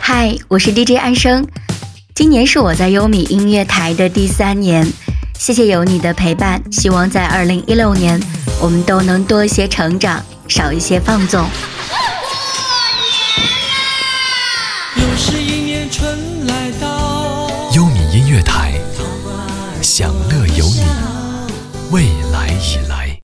嗨，我是 DJ 安生，今年是我在优米音乐台的第三年，谢谢有你的陪伴，希望在二零一六年我们都能多一些成长，少一些放纵。又是一年春来到，优米音乐台，享乐有你，未来已来。